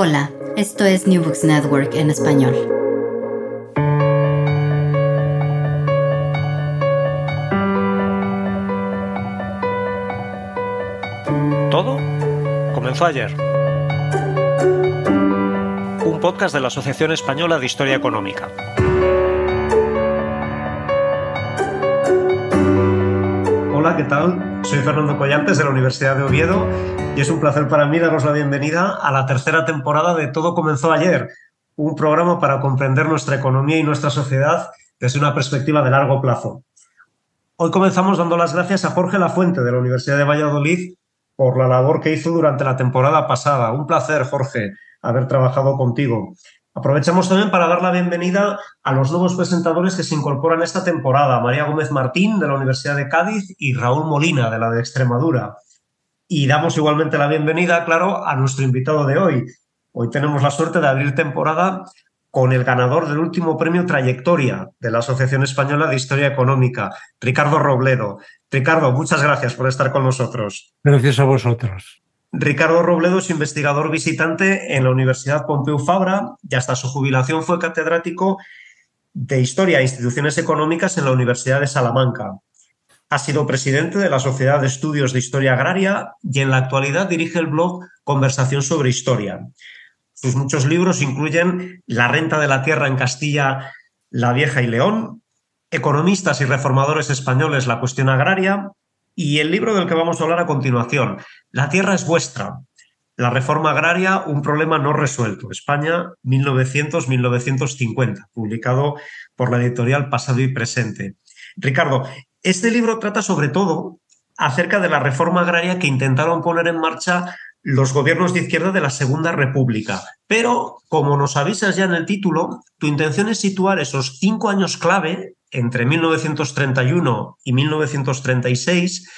Hola, esto es New Books Network en español. Todo comenzó ayer. Un podcast de la Asociación Española de Historia Económica. ¿Qué tal? Soy Fernando Collantes de la Universidad de Oviedo y es un placer para mí daros la bienvenida a la tercera temporada de Todo comenzó ayer, un programa para comprender nuestra economía y nuestra sociedad desde una perspectiva de largo plazo. Hoy comenzamos dando las gracias a Jorge Lafuente de la Universidad de Valladolid por la labor que hizo durante la temporada pasada. Un placer, Jorge, haber trabajado contigo. Aprovechamos también para dar la bienvenida a los nuevos presentadores que se incorporan esta temporada, María Gómez Martín de la Universidad de Cádiz y Raúl Molina de la de Extremadura. Y damos igualmente la bienvenida, claro, a nuestro invitado de hoy. Hoy tenemos la suerte de abrir temporada con el ganador del último premio Trayectoria de la Asociación Española de Historia Económica, Ricardo Robledo. Ricardo, muchas gracias por estar con nosotros. Gracias a vosotros. Ricardo Robledo es investigador visitante en la Universidad Pompeu Fabra y hasta su jubilación fue catedrático de Historia e Instituciones Económicas en la Universidad de Salamanca. Ha sido presidente de la Sociedad de Estudios de Historia Agraria y en la actualidad dirige el blog Conversación sobre Historia. Sus muchos libros incluyen La renta de la tierra en Castilla, La Vieja y León, Economistas y reformadores españoles, la cuestión agraria, y el libro del que vamos a hablar a continuación, La Tierra es vuestra. La reforma agraria, un problema no resuelto. España, 1900-1950, publicado por la editorial Pasado y Presente. Ricardo, este libro trata sobre todo acerca de la reforma agraria que intentaron poner en marcha los gobiernos de izquierda de la Segunda República. Pero, como nos avisas ya en el título, tu intención es situar esos cinco años clave entre 1931 y 1936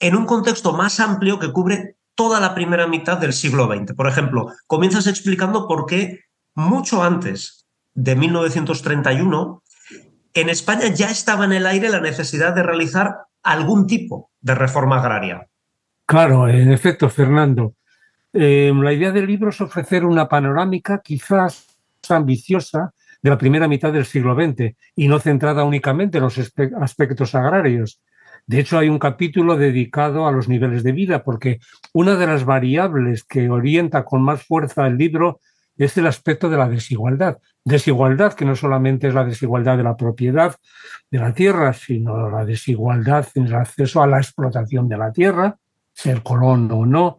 en un contexto más amplio que cubre toda la primera mitad del siglo XX. Por ejemplo, comienzas explicando por qué mucho antes de 1931 en España ya estaba en el aire la necesidad de realizar algún tipo de reforma agraria. Claro, en efecto, Fernando. Eh, la idea del libro es ofrecer una panorámica quizás ambiciosa de la primera mitad del siglo XX y no centrada únicamente en los aspectos agrarios. De hecho, hay un capítulo dedicado a los niveles de vida, porque una de las variables que orienta con más fuerza el libro es el aspecto de la desigualdad. Desigualdad que no solamente es la desigualdad de la propiedad de la tierra, sino la desigualdad en el acceso a la explotación de la tierra, ser colón o no,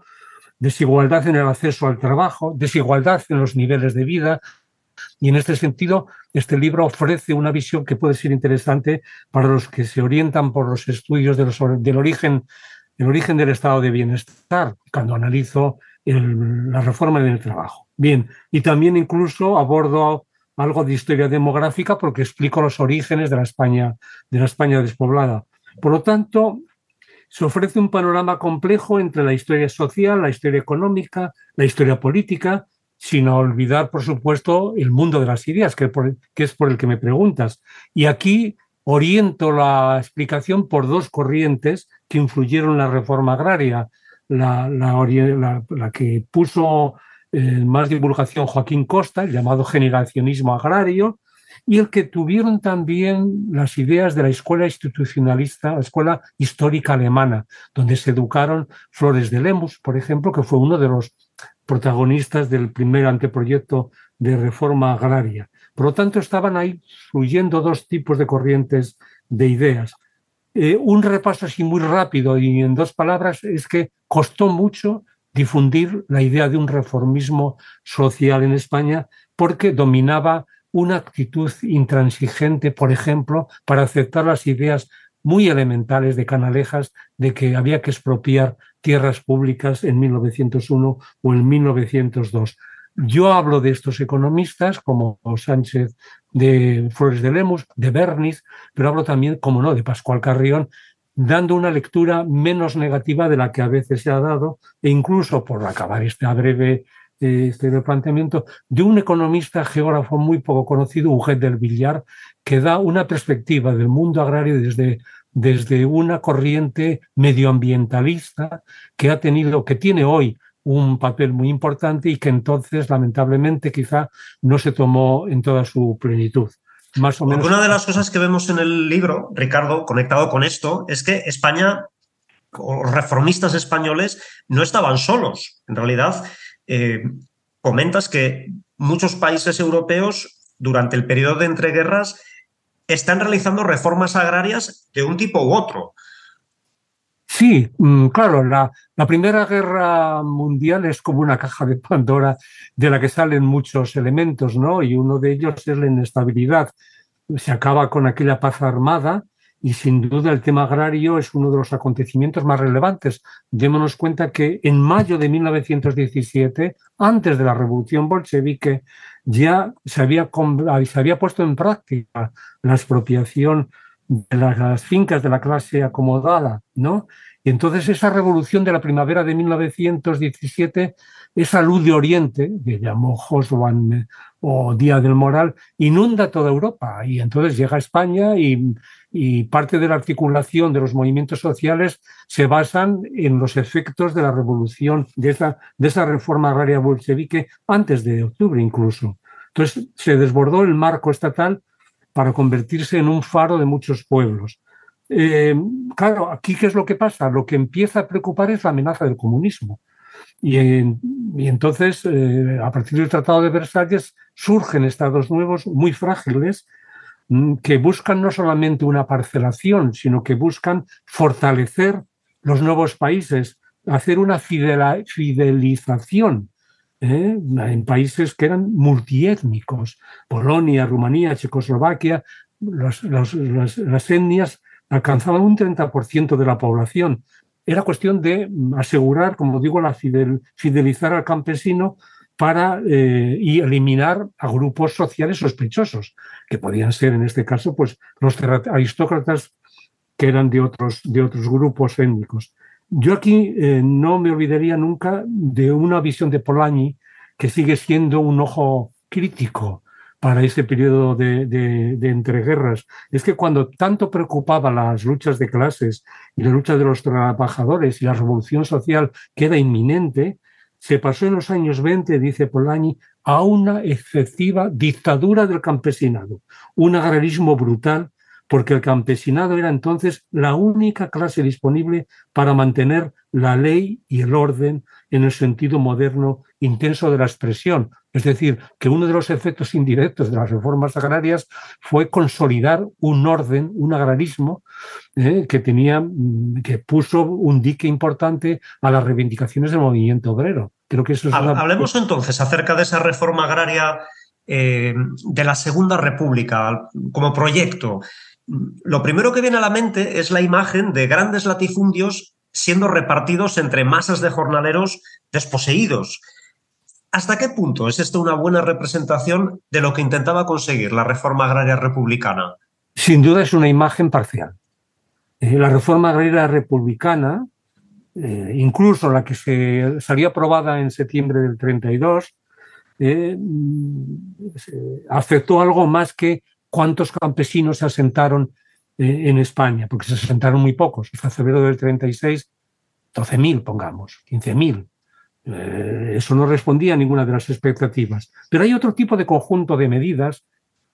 desigualdad en el acceso al trabajo, desigualdad en los niveles de vida, y en este sentido, este libro ofrece una visión que puede ser interesante para los que se orientan por los estudios del origen, el origen del estado de bienestar, cuando analizo la reforma en el trabajo. Bien, y también incluso abordo algo de historia demográfica porque explico los orígenes de la España, de la España despoblada. Por lo tanto, se ofrece un panorama complejo entre la historia social, la historia económica, la historia política sin olvidar, por supuesto, el mundo de las ideas, que, es por el que me preguntas. Y aquí oriento la explicación por dos corrientes que influyeron en la reforma agraria. La, que puso en más divulgación Joaquín Costa, el llamado generacionismo agrario, y el que tuvieron también las ideas de la escuela institucionalista, la escuela histórica alemana, donde se educaron Flores de Lemus, por ejemplo, que fue uno de los protagonistas del primer anteproyecto de reforma agraria. Por lo tanto, estaban ahí fluyendo dos tipos de corrientes de ideas. Eh, un repaso así muy rápido y en dos palabras es que costó mucho difundir la idea de un reformismo social en España porque dominaba una actitud intransigente, por ejemplo, para aceptar las ideas muy elementales de Canalejas de que había que expropiar tierras públicas en 1901 o en 1902. Yo hablo de estos economistas como Sánchez de Flores de Lemus, de Berniz, pero hablo también, como no, de Pascual Carrión, dando una lectura menos negativa de la que a veces se ha dado, e incluso por acabar este breve este planteamiento, de un economista geógrafo muy poco conocido, Uget del Villar, que da una perspectiva del mundo agrario desde desde una corriente medioambientalista que ha tenido, que tiene hoy un papel muy importante y que entonces, lamentablemente, quizá no se tomó en toda su plenitud. Más o menos. Una de las cosas que vemos en el libro, Ricardo, conectado con esto, es que España, o los reformistas españoles, no estaban solos. En realidad, eh, comentas que muchos países europeos, durante el periodo de entreguerras, están realizando reformas agrarias de un tipo u otro. Sí, mm, claro, la, Primera Guerra Mundial es como una caja de Pandora de la que salen muchos elementos, ¿no? Y uno de ellos es la inestabilidad. Se acaba con aquella paz armada y sin duda el tema agrario es uno de los acontecimientos más relevantes. Démonos cuenta que en mayo de 1917, antes de la revolución bolchevique, ya se había, se había puesto en práctica la expropiación de las fincas de la clase acomodada, ¿no? Y entonces esa revolución de la primavera de 1917, esa luz de Oriente, que llamó Joswan o Día del Moral, inunda toda Europa y entonces llega a España y, parte de la articulación de los movimientos sociales se basan en los efectos de la revolución, de esa, de esa reforma agraria bolchevique antes de octubre incluso. Entonces se desbordó el marco estatal para convertirse en un faro de muchos pueblos. Eh, claro, aquí qué es lo que pasa? Lo que empieza a preocupar es la amenaza del comunismo. Y, entonces, eh, a partir del Tratado de Versalles, surgen estados nuevos muy frágiles mm, que buscan no solamente una parcelación, sino que buscan fortalecer los nuevos países, hacer una fidelización ¿eh? en países que eran multiétnicos, Polonia, Rumanía, Checoslovaquia, las etnias alcanzaban un 30% de la población. Era cuestión de asegurar, como digo, la fidelizar al campesino para eh, y eliminar a grupos sociales sospechosos, que podían ser en este caso pues, los aristócratas que eran de otros, de otros grupos étnicos. Yo aquí eh, no me olvidaría nunca de una visión de Polanyi que sigue siendo un ojo crítico para ese periodo de, de, entreguerras. Es que cuando tanto preocupaba las luchas de clases y la lucha de los trabajadores y la revolución social que era inminente, se pasó en los años 20, dice Polanyi, a una excesiva dictadura del campesinado, un agrarismo brutal porque el campesinado era entonces la única clase disponible para mantener la ley y el orden en el sentido moderno intenso de la expresión. Es decir, que uno de los efectos indirectos de las reformas agrarias fue consolidar un orden, un agrarismo eh, que tenía, mm, que puso un dique importante a las reivindicaciones del movimiento obrero. Creo que eso es Hablemos entonces acerca de esa reforma agraria eh, de la Segunda República como proyecto. Lo primero que viene a la mente es la imagen de grandes latifundios siendo repartidos entre masas de jornaleros desposeídos. ¿Hasta qué punto es esto una buena representación de lo que intentaba conseguir la reforma agraria republicana? Sin duda es una imagen parcial. Eh, la reforma agraria republicana, eh, incluso la que se salió aprobada en septiembre del 32, eh, mm, afectó algo más que cuántos campesinos se asentaron eh, en España, porque se asentaron muy pocos. Hasta febrero del 36, 12.000, pongamos, 15.000. Eh, eso no respondía a ninguna de las expectativas. Pero hay otro tipo de conjunto de medidas.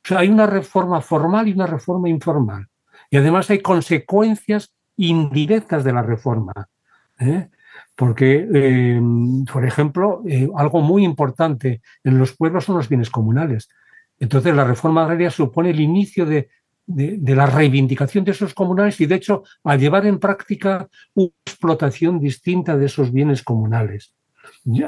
O sea, hay una reforma formal y una reforma informal. Y además hay consecuencias indirectas de la reforma. ¿eh? Porque, por ejemplo, algo muy importante en los pueblos son los bienes comunales. Entonces, la reforma agraria supone el inicio de, la reivindicación de esos comunales y, de hecho, a llevar en práctica una explotación distinta de esos bienes comunales.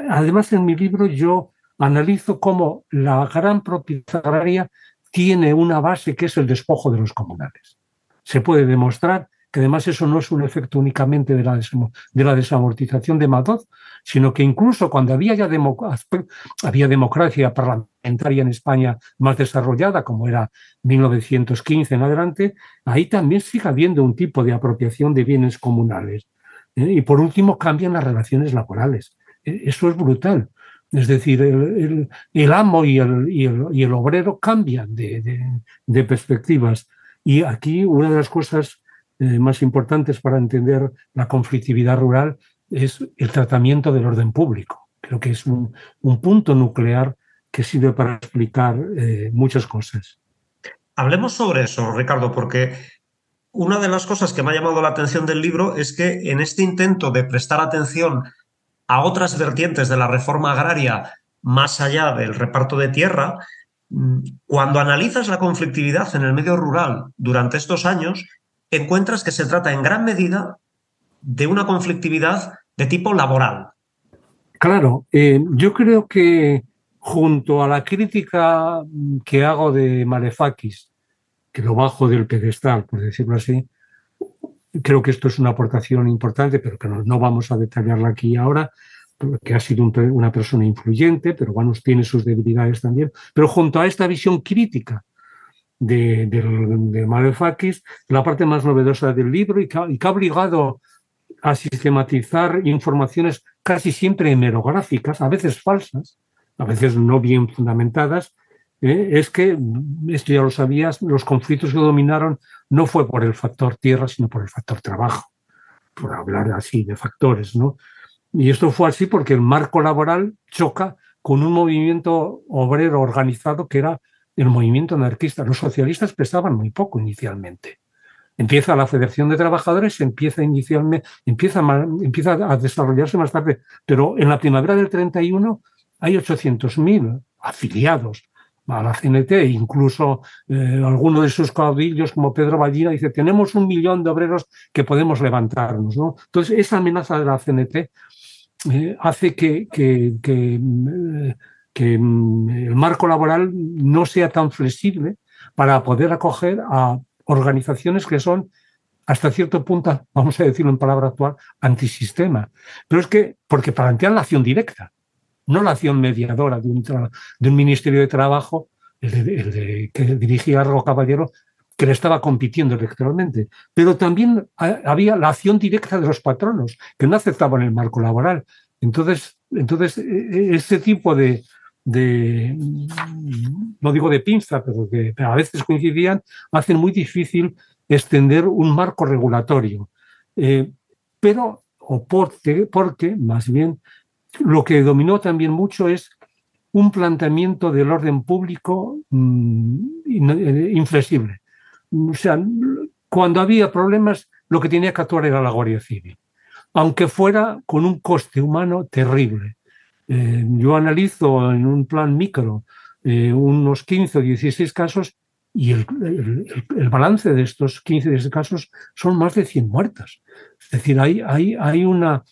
además, en mi libro yo analizo cómo la gran propiedad agraria tiene una base que es el despojo de los comunales. Se puede demostrar que además eso no es un efecto únicamente de la, de la desamortización de Madoz, sino que incluso cuando había ya había democracia parlamentaria en España más desarrollada, como era 1915 en adelante, ahí también sigue habiendo un tipo de apropiación de bienes comunales. ¿eh? Y por último, cambian las relaciones laborales. E, eso es brutal. Es decir, el, amo y el, y el, obrero cambian de, de perspectivas. Y aquí una de las cosas eh, más importantes para entender la conflictividad rural es el tratamiento del orden público. Creo que es un, punto nuclear que sirve para explicar eh, muchas cosas. Hablemos sobre eso, Ricardo, porque una de las cosas que me ha llamado la atención del libro es que en este intento de prestar atención a otras vertientes de la reforma agraria más allá del reparto de tierra, mm, cuando analizas la conflictividad en el medio rural durante estos años, encuentras que se trata en gran medida de una conflictividad de tipo laboral. Claro, eh, yo creo que junto a la crítica que hago de Malefakis, que lo bajo del pedestal, por decirlo así, creo que esto es una aportación importante, pero que no, vamos a detallarla aquí ahora, porque ha sido una persona influyente, pero bueno, tiene sus debilidades también. Pero junto a esta visión crítica de, de, Malefakis, la parte más novedosa del libro y que, ha obligado a sistematizar informaciones casi siempre hemerográficas, a veces falsas, a veces no bien fundamentadas, ¿eh? es que, esto ya lo sabías, los conflictos que dominaron no fue por el factor tierra, sino por el factor trabajo, por hablar así de factores, ¿no? Y esto fue así porque el marco laboral choca con un movimiento obrero organizado que era el movimiento anarquista. Los socialistas pesaban muy poco inicialmente. Empieza la Federación de Trabajadores, empieza inicialmente, empieza, a desarrollarse más tarde, pero en la primavera del 31 hay 800.000 afiliados a la CNT, incluso eh, alguno de sus caudillos, como Pedro Ballina, dice, tenemos un millón de obreros que podemos levantarnos. ¿no? Entonces, esa amenaza de la CNT eh, hace que, que, que, que, mm, el marco laboral no sea tan flexible para poder acoger a organizaciones que son hasta cierto punto, vamos a decirlo en palabra actual, antisistema. Pero es que, porque plantean la acción directa, no la acción mediadora de un, de un Ministerio de Trabajo, el de, que dirigía Argo Caballero, que le estaba compitiendo electoralmente. Pero también había la acción directa de los patronos, que no aceptaban el marco laboral. Entonces, entonces e, e, este tipo de, de, no digo de pinza, pero que a veces coincidían, hacen muy difícil extender un marco regulatorio. Eh, pero, o porque, más bien, lo que dominó también mucho es un planteamiento del orden público mm, eh, inflexible. O sea, cuando había problemas, lo que tenía que actuar era la Guardia Civil, aunque fuera con un coste humano terrible. Eh, yo analizo en un plan micro eh, unos 15 o 16 casos y el, balance de estos 15 o 16 casos son más de 100 muertas. Es decir, hay, hay, hay, una,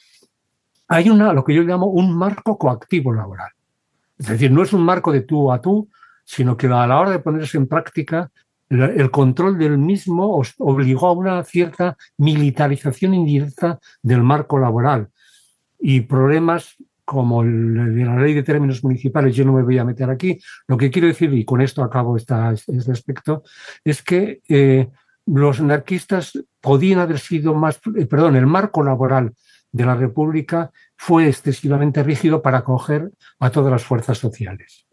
hay una, lo que yo llamo un marco coactivo laboral. Es decir, no es un marco de tú a tú, sino que a la hora de ponerse en práctica, el control del mismo obligó a una cierta militarización indirecta del marco laboral y problemas como el la ley de términos municipales, yo no me voy a meter aquí. Lo que quiero decir, y con esto acabo esta, este aspecto, es que eh, los anarquistas podían haber sido más, eh, perdón, el marco laboral de la República fue excesivamente rígido para acoger a todas las fuerzas sociales.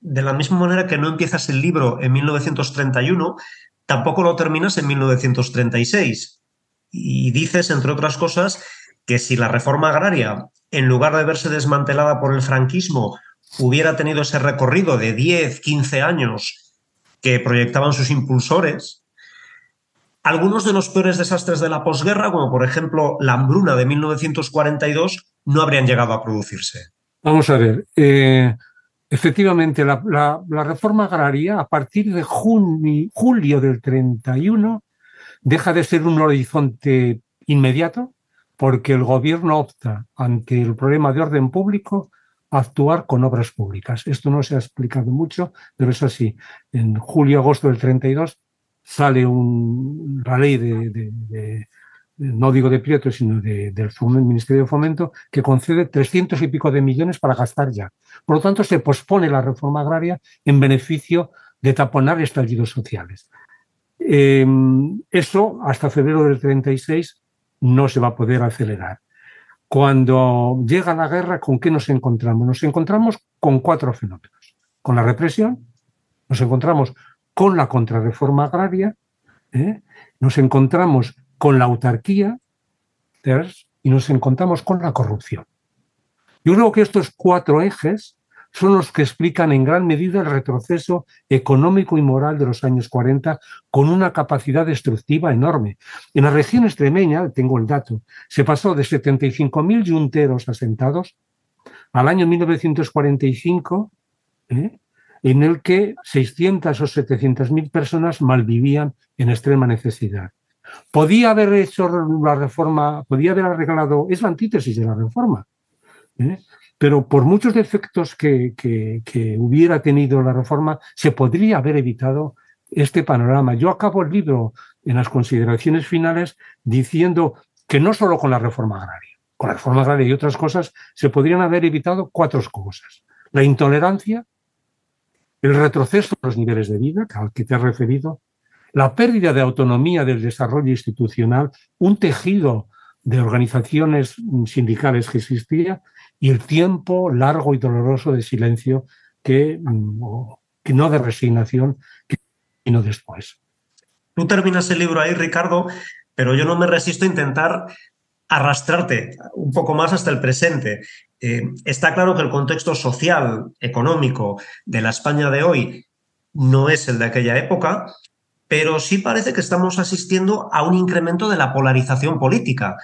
De la misma manera que no empiezas el libro en 1931, tampoco lo terminas en 1936. Y dices, entre otras cosas, que si la reforma agraria en lugar de verse desmantelada por el franquismo, hubiera tenido ese recorrido de 10, 15 años que proyectaban sus impulsores, algunos de los peores desastres de la posguerra, como por ejemplo la hambruna de 1942, no habrían llegado a producirse. Vamos a ver, eh, efectivamente, la, reforma agraria a partir de julio del 31 deja de ser un horizonte inmediato porque el gobierno opta ante el problema de orden público a actuar con obras públicas. Esto no se ha explicado mucho, pero es así. En julio-agosto del 32 sale un, ley de, no digo de Prieto, sino del Ministerio de Fomento, que concede 300 y pico de millones para gastar ya. Por lo tanto, se pospone la reforma agraria en beneficio de taponar estallidos sociales. Eh, eso, hasta febrero del 36, no se va a poder acelerar. Cuando llega la guerra, ¿con qué nos encontramos? Nos encontramos con cuatro fenómenos. Con la represión, nos encontramos con la contrarreforma agraria, ¿eh? nos encontramos con la autarquía, y nos encontramos con la corrupción. Yo creo que estos cuatro ejes son los que explican en gran medida el retroceso económico y moral de los años 40 con una capacidad destructiva enorme. En la región extremeña, tengo el dato, se pasó de 75.000 yunteros asentados al año 1945, ¿eh? en el que 600 o 700 mil personas malvivían en extrema necesidad. Podía haber hecho la reforma, podía haber arreglado, es la antítesis de la reforma, ¿eh? pero por muchos defectos que, que, hubiera tenido la reforma, se podría haber evitado este panorama. Yo acabo el libro en las consideraciones finales diciendo que no solo con la reforma agraria, con la reforma agraria y otras cosas, se podrían haber evitado cuatro cosas. La intolerancia, el retroceso de los niveles de vida al que te has referido, la pérdida de autonomía del desarrollo institucional, un tejido de organizaciones sindicales que existía y el tiempo largo y doloroso de silencio que, mm, que no de resignación, sino después. Tú terminas el libro ahí, Ricardo, pero yo no me resisto a intentar arrastrarte un poco más hasta el presente. Eh, está claro que el contexto social, económico de la España de hoy no es el de aquella época, pero sí parece que estamos asistiendo a un incremento de la polarización política.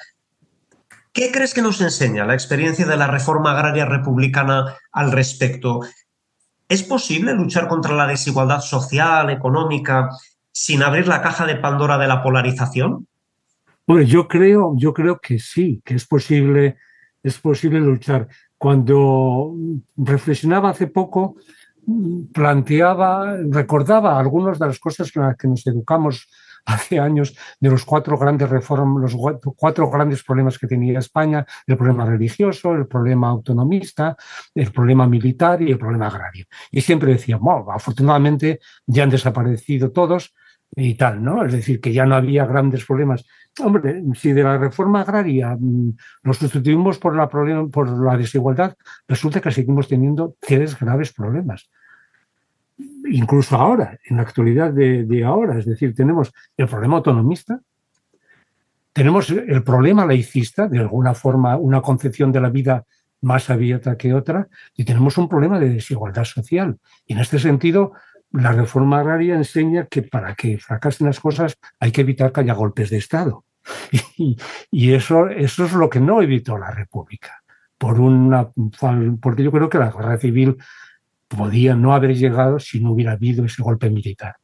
¿Qué crees que nos enseña la experiencia de la reforma agraria republicana al respecto? ¿Es posible luchar contra la desigualdad social, económica, sin abrir la caja de Pandora de la polarización? Bueno, yo creo, yo creo que sí, que es posible, es posible luchar. Cuando reflexionaba hace poco, planteaba, recordaba algunas de las cosas con las que nos educamos hace años de los cuatro grandes reformas, los cuatro grandes problemas que tenía España, el problema religioso, el problema autonomista, el problema militar y el problema agrario. Y siempre decía, bueno, afortunadamente ya han desaparecido todos y tal, ¿no? Es decir, que ya no había grandes problemas. Hombre, si de la reforma agraria mm, nos sustituimos por la, por la desigualdad, resulta que seguimos teniendo tres graves problemas incluso ahora, en la actualidad de, ahora. Es decir, tenemos el problema autonomista, tenemos el problema laicista, de alguna forma una concepción de la vida más abierta que otra, y tenemos un problema de desigualdad social. Y en este sentido, la reforma agraria enseña que para que fracasen las cosas hay que evitar que haya golpes de Estado. Y, eso, eso es lo que no evitó la República. Por una, porque yo creo que la guerra civil podía no haber llegado si no hubiera habido ese golpe militar.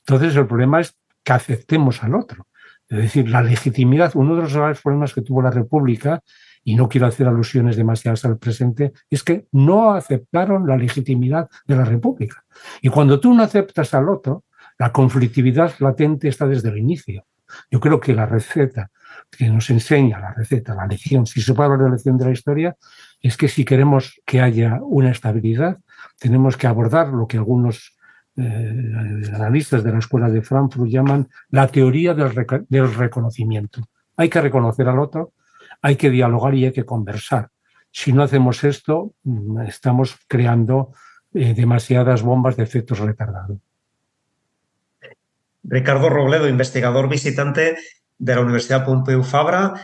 Entonces, el problema es que aceptemos al otro. Es decir, la legitimidad, uno de los graves problemas que tuvo la República, y no quiero hacer alusiones demasiadas al presente, es que no aceptaron la legitimidad de la República. Y cuando tú no aceptas al otro, la conflictividad latente está desde el inicio. Yo creo que la receta que nos enseña, la receta, la lección, si se puede hablar de la lección de la historia, es que si queremos que haya una estabilidad, tenemos que abordar lo que algunos eh, analistas de la Escuela de Frankfurt llaman la teoría del, reconocimiento. Hay que reconocer al otro, hay que dialogar y hay que conversar. Si no hacemos esto, mm, estamos creando eh, demasiadas bombas de efectos retardados. Ricardo Robledo, investigador visitante de la Universidad Pompeu Fabra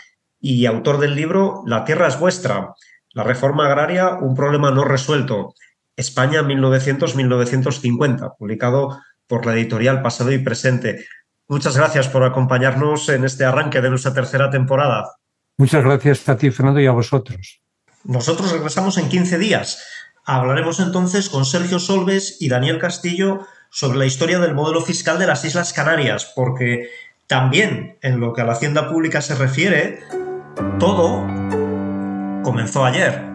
y autor del libro La tierra es vuestra, la reforma agraria, un problema no resuelto. España 1900-1950, publicado por la editorial Pasado y Presente. Muchas gracias por acompañarnos en este arranque de nuestra tercera temporada. Muchas gracias a ti, Fernando, y a vosotros. Nosotros regresamos en 15 días. Hablaremos entonces con Sergio Solves y Daniel Castillo sobre la historia del modelo fiscal de las Islas Canarias, porque también en lo que a la hacienda pública se refiere, todo comenzó ayer.